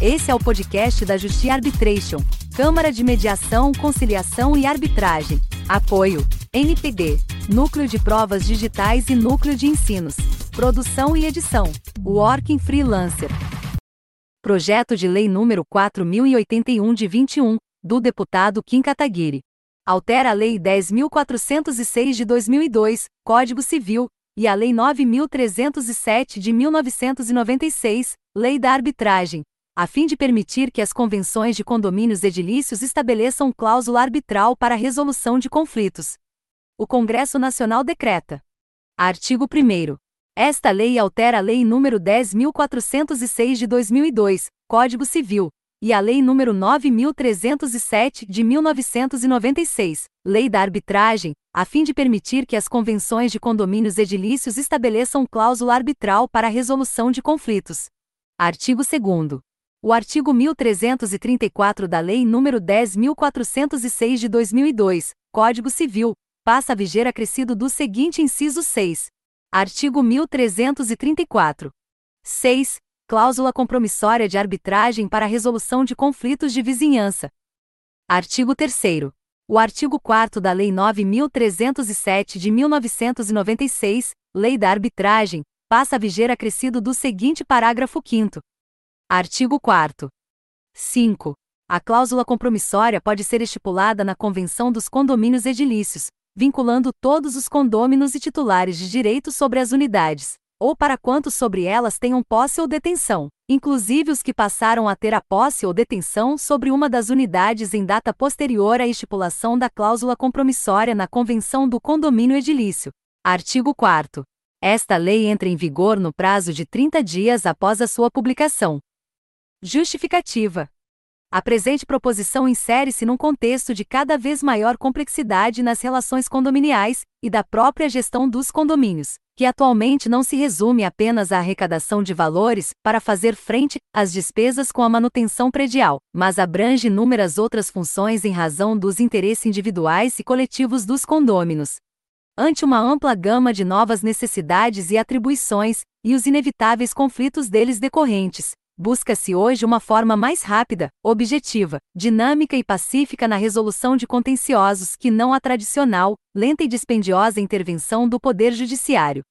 Esse é o podcast da Justi Arbitration, Câmara de Mediação, Conciliação e Arbitragem. Apoio: NPD, Núcleo de Provas Digitais e Núcleo de Ensinos. Produção e edição: Working Freelancer. Projeto de Lei número 4081 de 21, do deputado Kim Kataguiri. Altera a Lei 10.406 de 2002, Código Civil, e a Lei 9.307 de 1996, Lei da Arbitragem, a fim de permitir que as convenções de condomínios edilícios estabeleçam cláusula arbitral para resolução de conflitos. O Congresso Nacional decreta. Artigo 1. Esta lei altera a Lei nº 10.406 de 2002, Código Civil, e a Lei nº 9.307 de 1996, Lei da Arbitragem, a fim de permitir que as convenções de condomínios edilícios estabeleçam cláusula arbitral para a resolução de conflitos. Artigo 2. O artigo 1334 da Lei nº 10.406 de 2002, Código Civil, passa a viger acrescido do seguinte inciso 6. Artigo 1334. 6. Cláusula compromissória de arbitragem para resolução de conflitos de vizinhança. Artigo 3 O artigo 4 da Lei 9307 de 1996, Lei da Arbitragem, passa a viger acrescido do seguinte parágrafo 5 Artigo 4 5. A cláusula compromissória pode ser estipulada na Convenção dos Condomínios Edilícios, vinculando todos os condôminos e titulares de direito sobre as unidades, ou para quantos sobre elas tenham posse ou detenção, inclusive os que passaram a ter a posse ou detenção sobre uma das unidades em data posterior à estipulação da cláusula compromissória na Convenção do Condomínio Edilício. Artigo 4. Esta lei entra em vigor no prazo de 30 dias após a sua publicação. Justificativa. A presente proposição insere-se num contexto de cada vez maior complexidade nas relações condominiais e da própria gestão dos condomínios, que atualmente não se resume apenas à arrecadação de valores para fazer frente às despesas com a manutenção predial, mas abrange inúmeras outras funções em razão dos interesses individuais e coletivos dos condôminos. Ante uma ampla gama de novas necessidades e atribuições, e os inevitáveis conflitos deles decorrentes, busca-se hoje uma forma mais rápida, objetiva, dinâmica e pacífica na resolução de contenciosos que não a tradicional, lenta e dispendiosa intervenção do Poder Judiciário.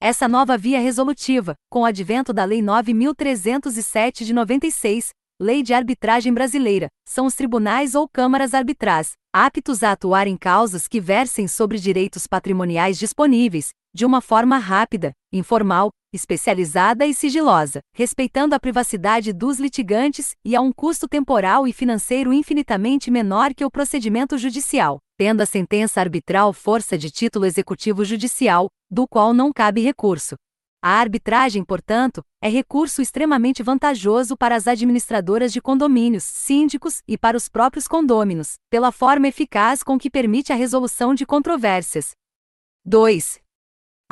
Essa nova via resolutiva, com o advento da Lei 9307 de 96, Lei de Arbitragem Brasileira, são os tribunais ou câmaras arbitrais, aptos a atuar em causas que versem sobre direitos patrimoniais disponíveis, de uma forma rápida, informal, especializada e sigilosa, respeitando a privacidade dos litigantes e a um custo temporal e financeiro infinitamente menor que o procedimento judicial, tendo a sentença arbitral força de título executivo judicial, do qual não cabe recurso. A arbitragem, portanto, é recurso extremamente vantajoso para as administradoras de condomínios, síndicos e para os próprios condôminos, pela forma eficaz com que permite a resolução de controvérsias. 2.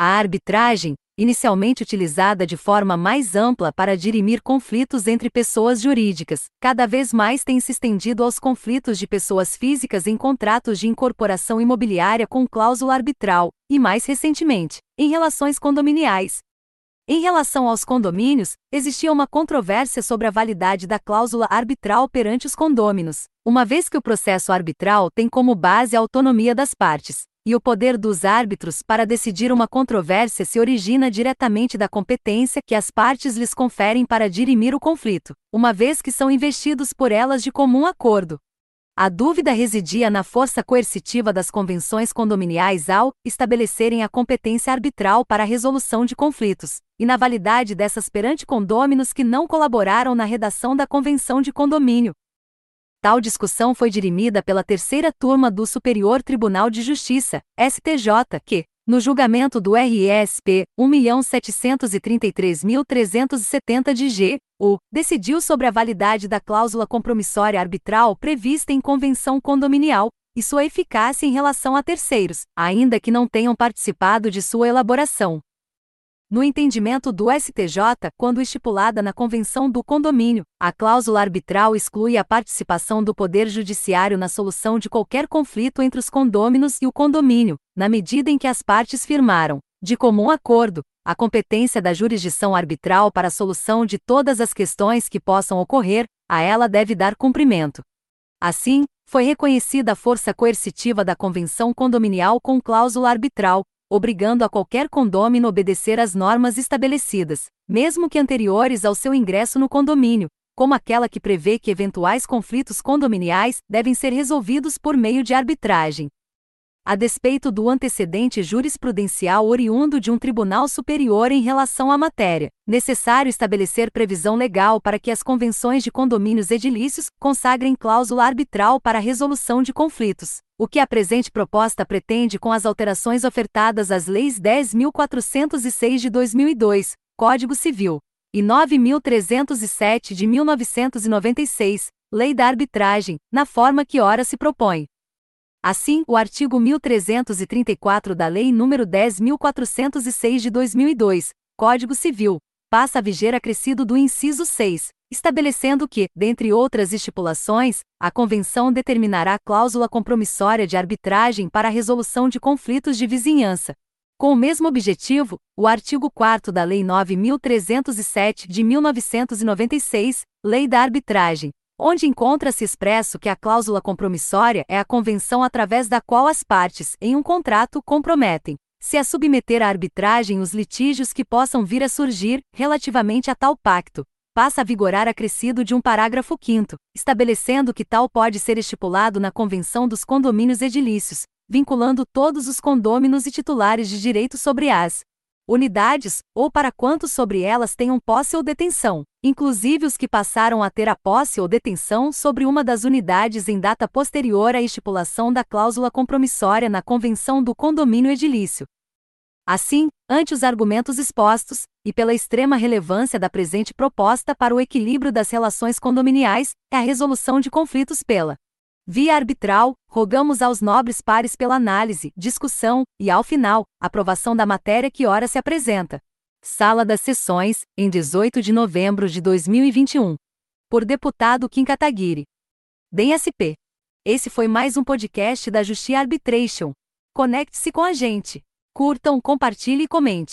A arbitragem, inicialmente utilizada de forma mais ampla para dirimir conflitos entre pessoas jurídicas, cada vez mais tem se estendido aos conflitos de pessoas físicas em contratos de incorporação imobiliária com cláusula arbitral, e mais recentemente, em relações condominiais. Em relação aos condomínios, existia uma controvérsia sobre a validade da cláusula arbitral perante os condôminos, uma vez que o processo arbitral tem como base a autonomia das partes, e o poder dos árbitros para decidir uma controvérsia se origina diretamente da competência que as partes lhes conferem para dirimir o conflito, uma vez que são investidos por elas de comum acordo. A dúvida residia na força coercitiva das convenções condominiais ao estabelecerem a competência arbitral para a resolução de conflitos, e na validade dessas perante condôminos que não colaboraram na redação da Convenção de Condomínio, Tal discussão foi dirimida pela terceira turma do Superior Tribunal de Justiça, STJ, que, no julgamento do RSP 1.733.370 de G, o decidiu sobre a validade da cláusula compromissória arbitral prevista em convenção condominial e sua eficácia em relação a terceiros, ainda que não tenham participado de sua elaboração. No entendimento do STJ, quando estipulada na Convenção do Condomínio, a cláusula arbitral exclui a participação do Poder Judiciário na solução de qualquer conflito entre os condôminos e o condomínio, na medida em que as partes firmaram, de comum acordo, a competência da jurisdição arbitral para a solução de todas as questões que possam ocorrer, a ela deve dar cumprimento. Assim, foi reconhecida a força coercitiva da convenção condominial com cláusula arbitral, obrigando a qualquer condômino obedecer às normas estabelecidas, mesmo que anteriores ao seu ingresso no condomínio, como aquela que prevê que eventuais conflitos condominiais devem ser resolvidos por meio de arbitragem a despeito do antecedente jurisprudencial oriundo de um tribunal superior em relação à matéria. Necessário estabelecer previsão legal para que as convenções de condomínios edilícios consagrem cláusula arbitral para a resolução de conflitos. O que a presente proposta pretende com as alterações ofertadas às Leis 10.406 de 2002, Código Civil, e 9.307 de 1996, Lei da Arbitragem, na forma que ora se propõe. Assim, o artigo 1334 da Lei nº 10.406 de 2002, Código Civil, passa a viger acrescido do inciso 6, estabelecendo que, dentre outras estipulações, a Convenção determinará cláusula compromissória de arbitragem para a resolução de conflitos de vizinhança. Com o mesmo objetivo, o artigo 4 da Lei 9.307 de 1996, Lei da Arbitragem, onde encontra-se expresso que a cláusula compromissória é a convenção através da qual as partes, em um contrato, comprometem se a submeter à arbitragem os litígios que possam vir a surgir relativamente a tal pacto. Passa a vigorar acrescido de um parágrafo 5, estabelecendo que tal pode ser estipulado na Convenção dos Condomínios Edilícios, vinculando todos os condôminos e titulares de direito sobre as unidades, ou para quantos sobre elas tenham posse ou detenção, inclusive os que passaram a ter a posse ou detenção sobre uma das unidades em data posterior à estipulação da cláusula compromissória na Convenção do Condomínio Edilício. Assim, ante os argumentos expostos, e pela extrema relevância da presente proposta para o equilíbrio das relações condominiais, é a resolução de conflitos pela Via arbitral, rogamos aos nobres pares pela análise, discussão e, ao final, aprovação da matéria que ora se apresenta. Sala das Sessões, em 18 de novembro de 2021. Por deputado Kim Kataguiri. DEM SP. Esse foi mais um podcast da Justiça Arbitration. Conecte-se com a gente. Curtam, compartilhe e comente.